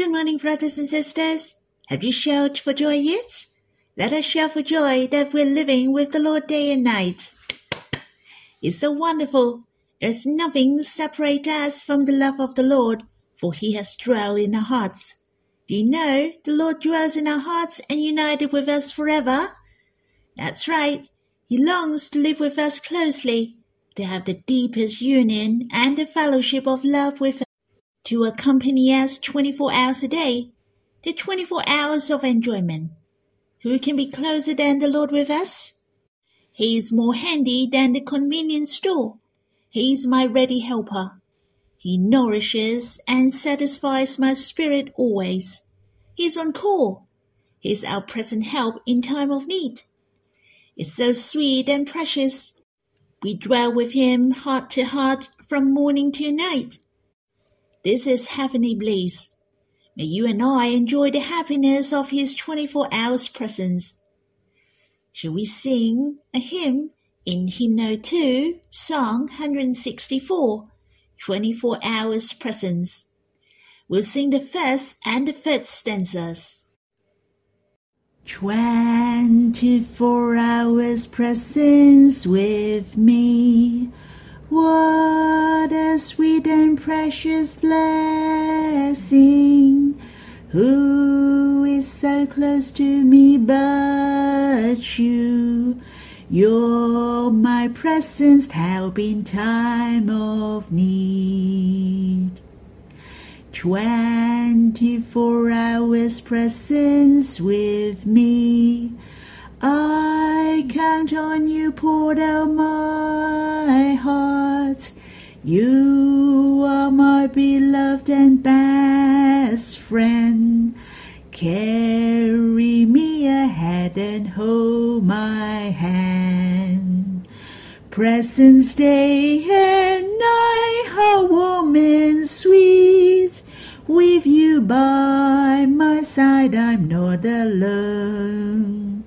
Good morning, brothers and sisters. Have you shouted for joy yet? Let us shout for joy that we're living with the Lord day and night. It's so wonderful. There's nothing separate us from the love of the Lord, for he has dwelt in our hearts. Do you know the Lord dwells in our hearts and united with us forever? That's right. He longs to live with us closely, to have the deepest union and the fellowship of love with us, to accompany us 24 hours a day, the 24 hours of enjoyment. Who can be closer than the Lord with us? He is more handy than the convenience store. He is my ready helper. He nourishes and satisfies my spirit always. He is on call. He is our present help in time of need. It's so sweet and precious. We dwell with him heart to heart from morning to night. This is heavenly bliss. May you and I enjoy the happiness of his 24 hours presence. Shall we sing a hymn in hymn 2, song 164, 24 hours presence? We'll sing the first and the third stanzas. Twenty-four hours presence with me. What a sweet and precious blessing. Who is so close to me but you? You're my presence help in time of need. Twenty-four hours presence with me. I count on you, heart. You are my beloved and best friend. Carry me ahead and hold my hand. Presence day and night, oh how warm and sweet. With you by my side, I'm not alone.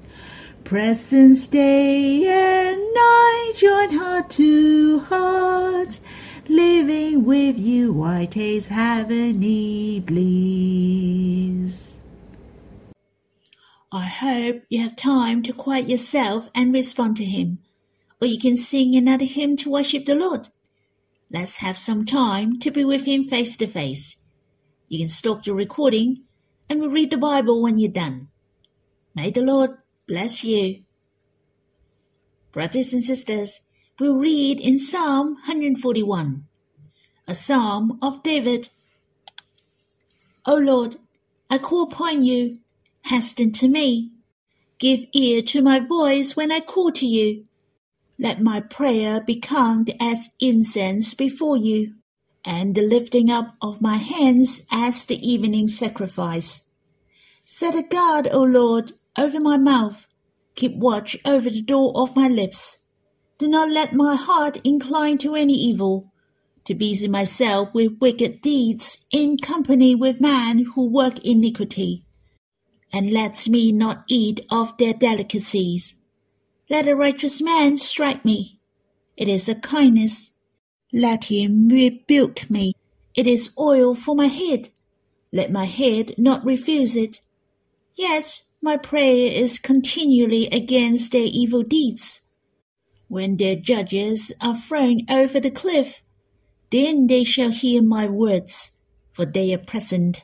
Presence day and night, join heart to heart. Living with you, I taste heavenly bliss. I hope you have time to quiet yourself and respond to Him or you can sing another hymn to worship the Lord. Let's have some time to be with Him face to face. You can stop your recording and we'll read the Bible when you're done. May the Lord bless you. Brothers and sisters, we'll read in Psalm 141, a psalm of David. O Lord, I call upon you, hasten to me. Give ear to my voice when I call to you. Let my prayer be counted as incense before you, and the lifting up of my hands as the evening sacrifice. Set a guard, O Lord, over my mouth. Keep watch over the door of my lips. Do not let my heart incline to any evil, to busy myself with wicked deeds in company with men who work iniquity, and let me not eat of their delicacies. Let a righteous man strike me. It is a kindness. Let him rebuke me. It is oil for my head. Let my head not refuse it. Yet my prayer is continually against their evil deeds. When their judges are thrown over the cliff, then they shall hear my words, for they are present.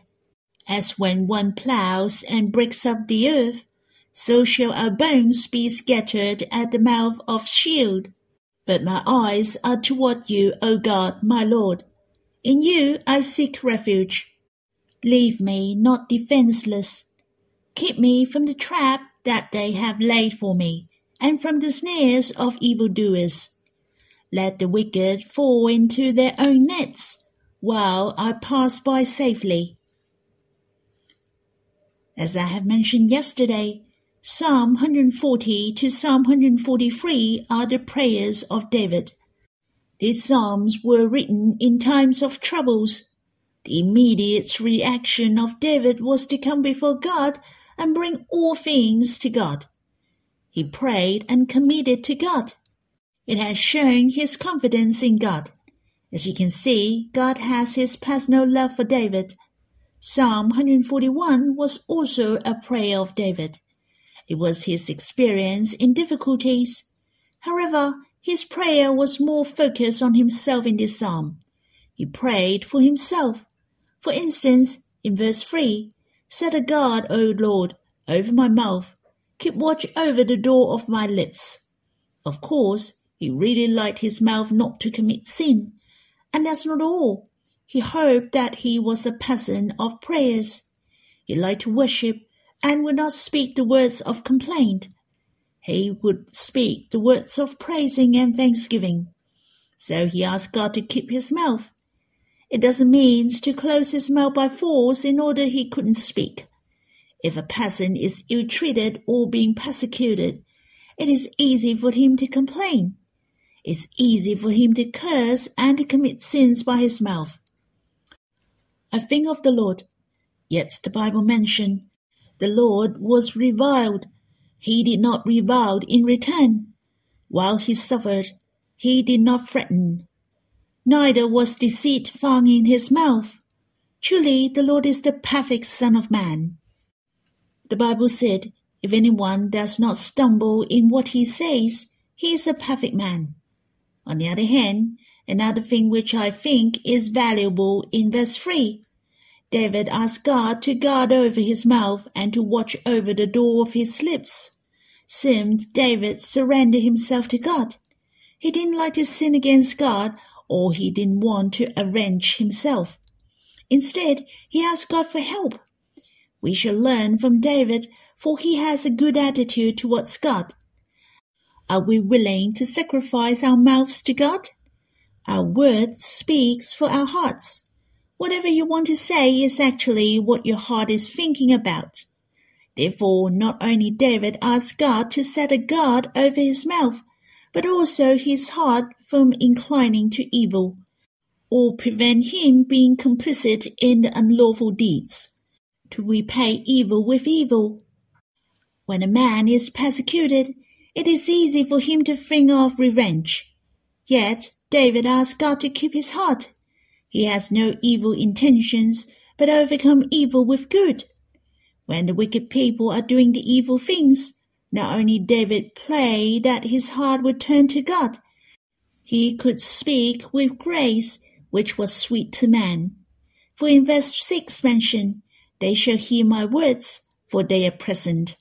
As when one ploughs and breaks up the earth, so shall our bones be scattered at the mouth of Sheol. But my eyes are toward you, O God, my Lord. In you I seek refuge. Leave me not defenseless. Keep me from the trap that they have laid for me, and from the snares of evildoers. Let the wicked fall into their own nets, while I pass by safely. As I have mentioned yesterday, Psalm 140 to Psalm 143 are the prayers of David. These psalms were written in times of troubles. The immediate reaction of David was to come before God and bring all things to God. He prayed and committed to God. It has shown his confidence in God. As you can see, God has his personal love for David. Psalm 141 was also a prayer of David. It was his experience in difficulties. However, his prayer was more focused on himself in this psalm. He prayed for himself. For instance, in verse 3, Set a guard, O Lord, over my mouth. Keep watch over the door of my lips. Of course, he really liked his mouth not to commit sin. And that's not all. He hoped that he was a person of prayers. He liked to worship and would not speak the words of complaint. He would speak the words of praising and thanksgiving. So he asked God to keep his mouth. It doesn't mean to close his mouth by force in order he couldn't speak. If a person is ill treated or being persecuted, it is easy for him to complain. It's easy for him to curse and to commit sins by his mouth. I think of the Lord. Yet the Bible mentioned the Lord was reviled. He did not revile in return. While he suffered, he did not threaten. Neither was deceit found in his mouth. Truly, the Lord is the perfect Son of Man. The Bible said, If anyone does not stumble in what he says, he is a perfect man. On the other hand, Another thing which I think is valuable in verse 3 David asked God to guard over his mouth and to watch over the door of his lips. Seemed David surrendered himself to God. He didn't like to sin against God or he didn't want to avenge himself. Instead, he asked God for help. We shall learn from David, for he has a good attitude towards God. Are we willing to sacrifice our mouths to God? Our word speaks for our hearts. Whatever you want to say is actually what your heart is thinking about. Therefore, not only David asked God to set a guard over his mouth, but also his heart from inclining to evil, or prevent him being complicit in the unlawful deeds, to repay evil with evil. When a man is persecuted, it is easy for him to think of revenge. Yet David asked God to keep his heart. He has no evil intentions, but overcome evil with good. When the wicked people are doing the evil things, not only David prayed that his heart would turn to God, he could speak with grace, which was sweet to man. For in verse 6 mentioned, They shall hear my words, for they are present.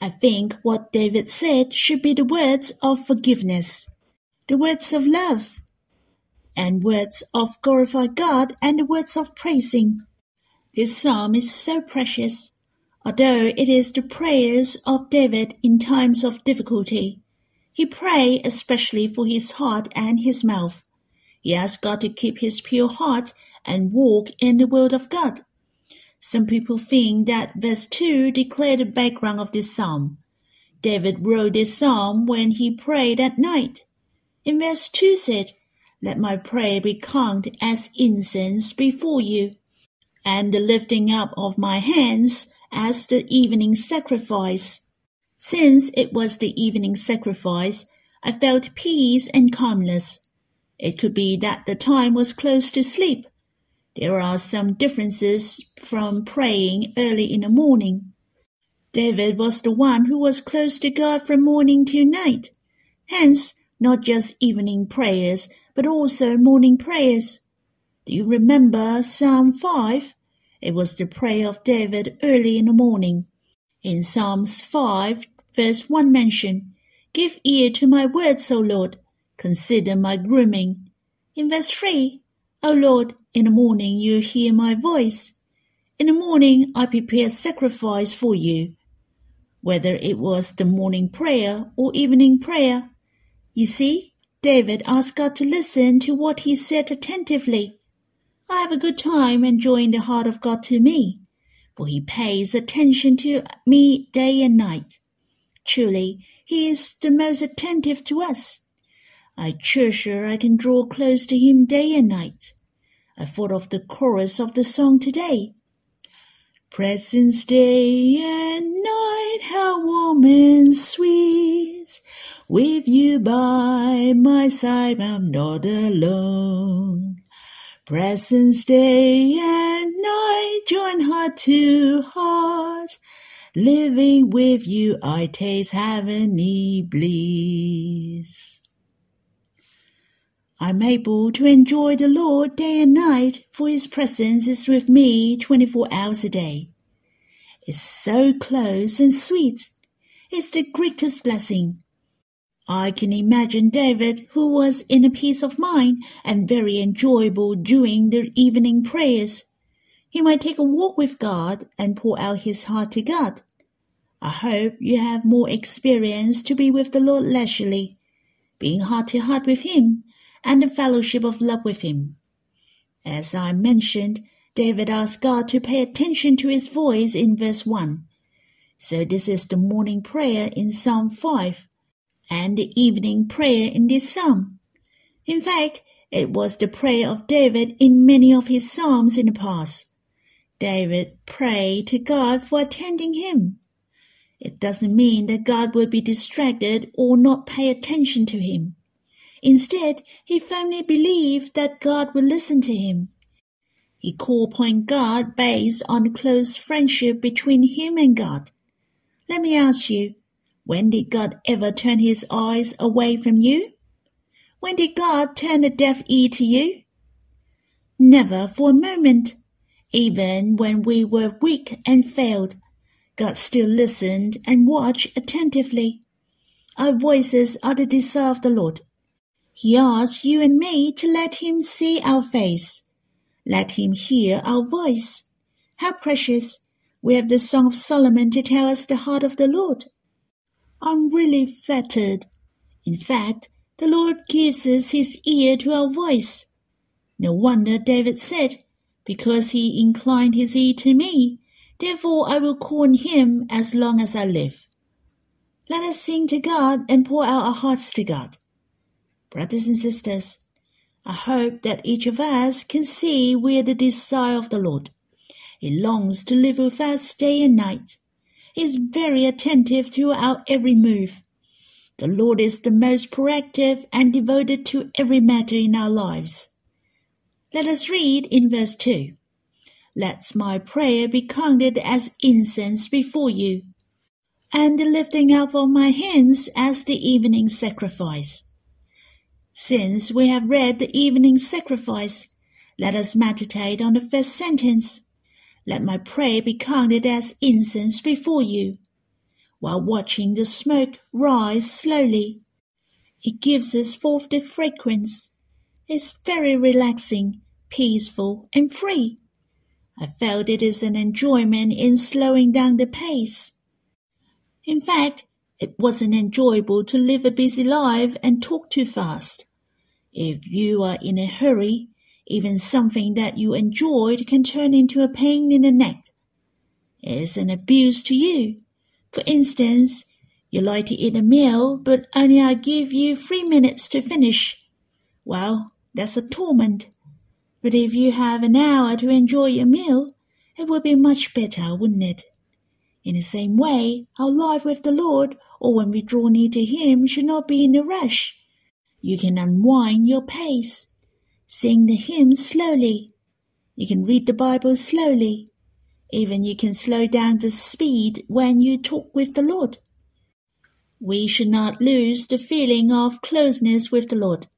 I think what David said should be the words of forgiveness the words of love, and words of glorify God, and the words of praising. This psalm is so precious, although it is the prayers of David in times of difficulty. He prayed especially for his heart and his mouth. He asked God to keep his pure heart and walk in the will of God. Some people think that verse 2 declared the background of this psalm. David wrote this psalm when he prayed at night. In verse 2 said, Let my prayer be counted as incense before you, and the lifting up of my hands as the evening sacrifice. Since it was the evening sacrifice, I felt peace and calmness. It could be that the time was close to sleep. There are some differences from praying early in the morning. David was the one who was close to God from morning till night. Hence, not just evening prayers, but also morning prayers. Do you remember Psalm 5? It was the prayer of David early in the morning. In Psalms 5, verse 1 mentioned, Give ear to my words, O Lord, consider my grooming. In verse 3, O Lord, in the morning you hear my voice. In the morning I prepare sacrifice for you. Whether it was the morning prayer or evening prayer, you see, David asked God to listen to what he said attentively. I have a good time enjoying the heart of God to me, for he pays attention to me day and night. Truly, he is the most attentive to us. I treasure I can draw close to him day and night. I thought of the chorus of the song today. Presence day and night, how warm and sweet. With you by my side, I'm not alone. Presence day and night, join heart to heart. Living with you, I taste heavenly bliss. I'm able to enjoy the Lord day and night, for His presence is with me 24 hours a day. It's so close and sweet. It's the greatest blessing. I can imagine David, who was in a peace of mind and very enjoyable during the evening prayers. He might take a walk with God and pour out his heart to God. I hope you have more experience to be with the Lord leisurely, being heart to heart with Him, and the fellowship of love with Him. As I mentioned, David asked God to pay attention to his voice in verse 1. So this is the morning prayer in Psalm 5 and the evening prayer in this psalm. In fact, it was the prayer of David in many of his psalms in the past. David prayed to God for attending him. It doesn't mean that God will be distracted or not pay attention to him. Instead, he firmly believed that God would listen to him. He called upon God based on the close friendship between him and God. Let me ask you, when did God ever turn his eyes away from you? When did God turn a deaf ear to you? Never for a moment. Even when we were weak and failed, God still listened and watched attentively. Our voices are the desire of the Lord. He asks you and me to let Him see our face. Let Him hear our voice. How precious! We have the Song of Solomon to tell us the heart of the Lord. I'm really flattered. In fact, the Lord gives us his ear to our voice. No wonder David said, Because he inclined his ear to me, therefore I will call on him as long as I live. Let us sing to God and pour out our hearts to God. Brothers and sisters, I hope that each of us can see we are the desire of the Lord. He longs to live with us day and night He is very attentive to our every move. The Lord is the most proactive and devoted to every matter in our lives. Let us read in verse 2. Let my prayer be counted as incense before you, and the lifting up of my hands as the evening sacrifice. Since we have read the evening sacrifice, let us meditate on the first sentence let my prayer be counted as incense before you, while watching the smoke rise slowly. It gives us forth the fragrance. It's very relaxing, peaceful, and free. I felt it is an enjoyment in slowing down the pace. In fact, it wasn't enjoyable to live a busy life and talk too fast. If you are in a hurry, even something that you enjoyed can turn into a pain in the neck. It's an abuse to you. For instance, you like to eat a meal, but only I give you three minutes to finish. Well, that's a torment. But if you have an hour to enjoy your meal, it would be much better, wouldn't it? In the same way, our life with the Lord, or when we draw near to Him, should not be in a rush. You can unwind your pace Sing the hymns slowly. You can read the Bible slowly. Even you can slow down the speed when you talk with the Lord. We should not lose the feeling of closeness with the Lord.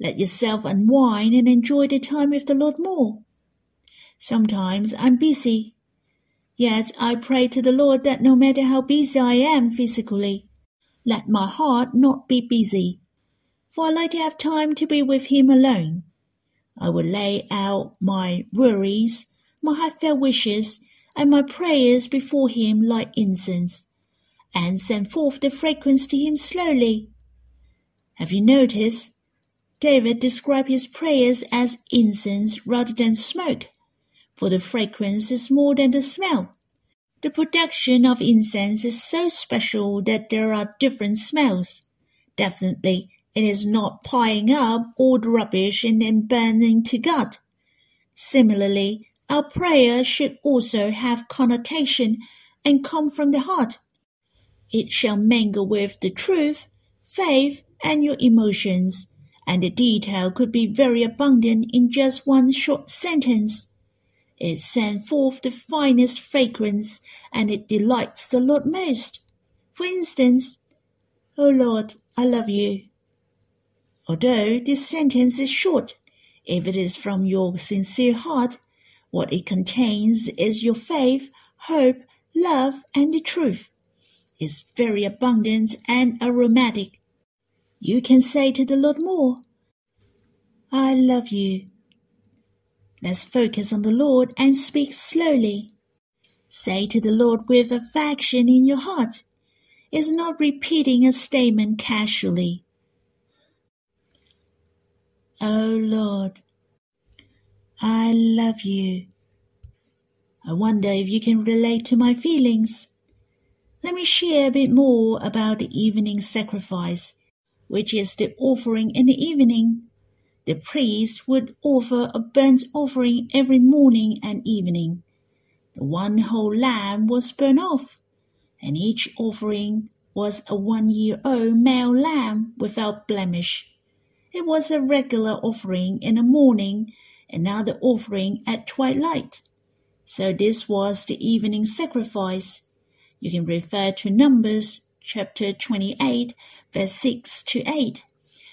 Let yourself unwind and enjoy the time with the Lord more. Sometimes I'm busy. Yet I pray to the Lord that no matter how busy I am physically, let my heart not be busy for I like to have time to be with him alone. I will lay out my worries, my heartfelt wishes, and my prayers before him like incense, and send forth the fragrance to him slowly. Have you noticed? David described his prayers as incense rather than smoke, for the fragrance is more than the smell. The production of incense is so special that there are different smells. Definitely, it is not piling up all the rubbish and then burning to God. Similarly, our prayer should also have connotation and come from the heart. It shall mingle with the truth, faith, and your emotions, and the detail could be very abundant in just one short sentence. It sends forth the finest fragrance, and it delights the Lord most. For instance, O Lord, I love you. Although this sentence is short, if it is from your sincere heart, what it contains is your faith, hope, love, and the truth. It's very abundant and aromatic. You can say to the Lord more, I love you. Let's focus on the Lord and speak slowly. Say to the Lord with affection in your heart. It's not repeating a statement casually. Oh Lord, I love you. I wonder if you can relate to my feelings. Let me share a bit more about the evening sacrifice, which is the offering in the evening. The priest would offer a burnt offering every morning and evening. The one whole lamb was burnt off, and each offering was a one year old male lamb without blemish. It was a regular offering in the morning, another offering at twilight. So this was the evening sacrifice. You can refer to Numbers chapter 28, verse 6 to 8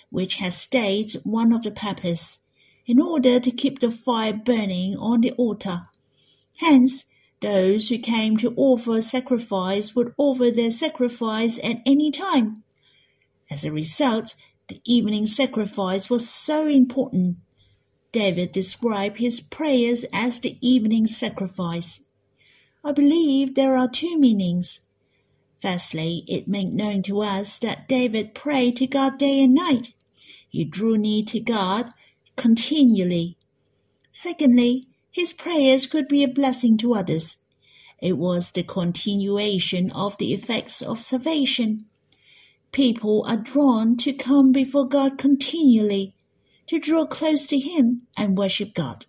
which has stated one of the purpose, in order to keep the fire burning on the altar. Hence, those who came to offer sacrifice would offer their sacrifice at any time. As a result, the evening sacrifice was so important. David described his prayers as the evening sacrifice. I believe there are two meanings. Firstly, it made known to us that David prayed to God day and night. He drew near to God continually. Secondly, his prayers could be a blessing to others. It was the continuation of the effects of salvation. People are drawn to come before God continually, to draw close to Him and worship God.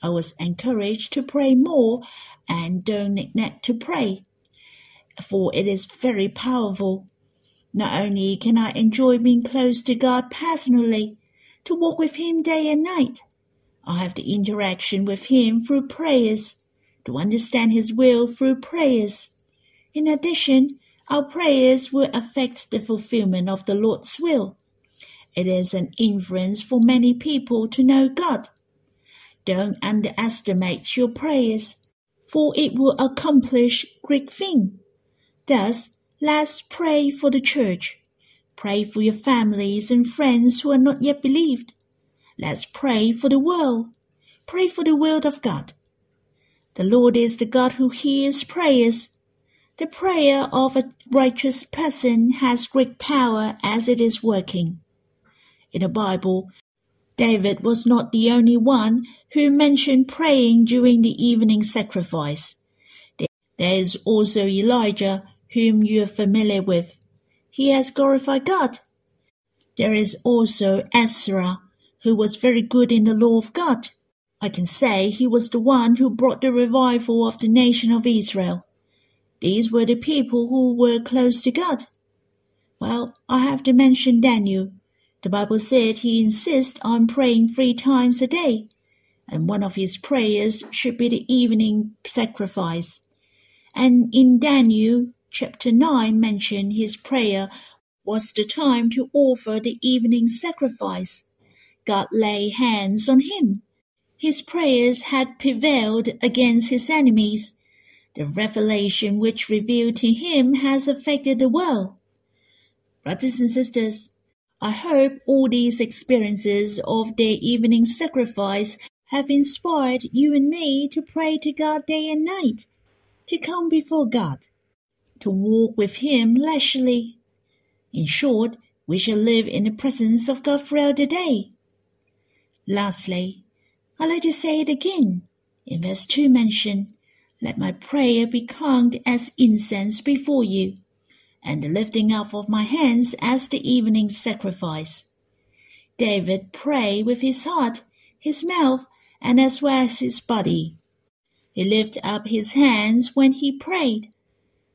I was encouraged to pray more and don't neglect to pray, for it is very powerful. Not only can I enjoy being close to God personally, to walk with Him day and night, I have the interaction with Him through prayers, to understand His will through prayers. In addition, our prayers will affect the fulfillment of the Lord's will. It is an influence for many people to know God. Don't underestimate your prayers, for it will accomplish great things. Thus, Let's pray for the church. Pray for your families and friends who are not yet believed. Let's pray for the world. Pray for the will of God. The Lord is the God who hears prayers. The prayer of a righteous person has great power as it is working. In the Bible, David was not the only one who mentioned praying during the evening sacrifice. There is also Elijah whom you are familiar with. He has glorified God. There is also Ezra, who was very good in the law of God. I can say he was the one who brought the revival of the nation of Israel. These were the people who were close to God. Well, I have to mention Daniel. The Bible said he insists on praying three times a day, and one of his prayers should be the evening sacrifice. And in Daniel, chapter 9 mentioned his prayer was the time to offer the evening sacrifice. God lay hands on him. His prayers had prevailed against his enemies. The revelation which revealed to him has affected the world. Brothers and sisters, I hope all these experiences of the evening sacrifice have inspired you and me to pray to God day and night, to come before God to walk with Him leisurely. In short, we shall live in the presence of God throughout the day. Lastly, I like to say it again. In verse 2 mentioned, Let my prayer be count as incense before you, and the lifting up of my hands as the evening sacrifice. David prayed with his heart, his mouth, and as well as his body. He lifted up his hands when he prayed,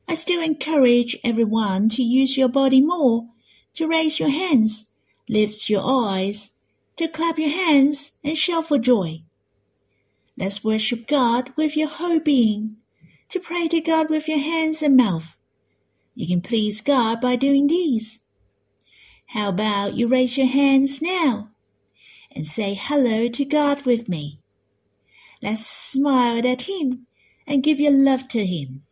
I still encourage everyone to use your body more, to raise your hands, lift your eyes, to clap your hands and shout for joy. Let's worship God with your whole being, to pray to God with your hands and mouth. You can please God by doing these. How about you raise your hands now and say hello to God with me? Let's smile at Him and give your love to Him.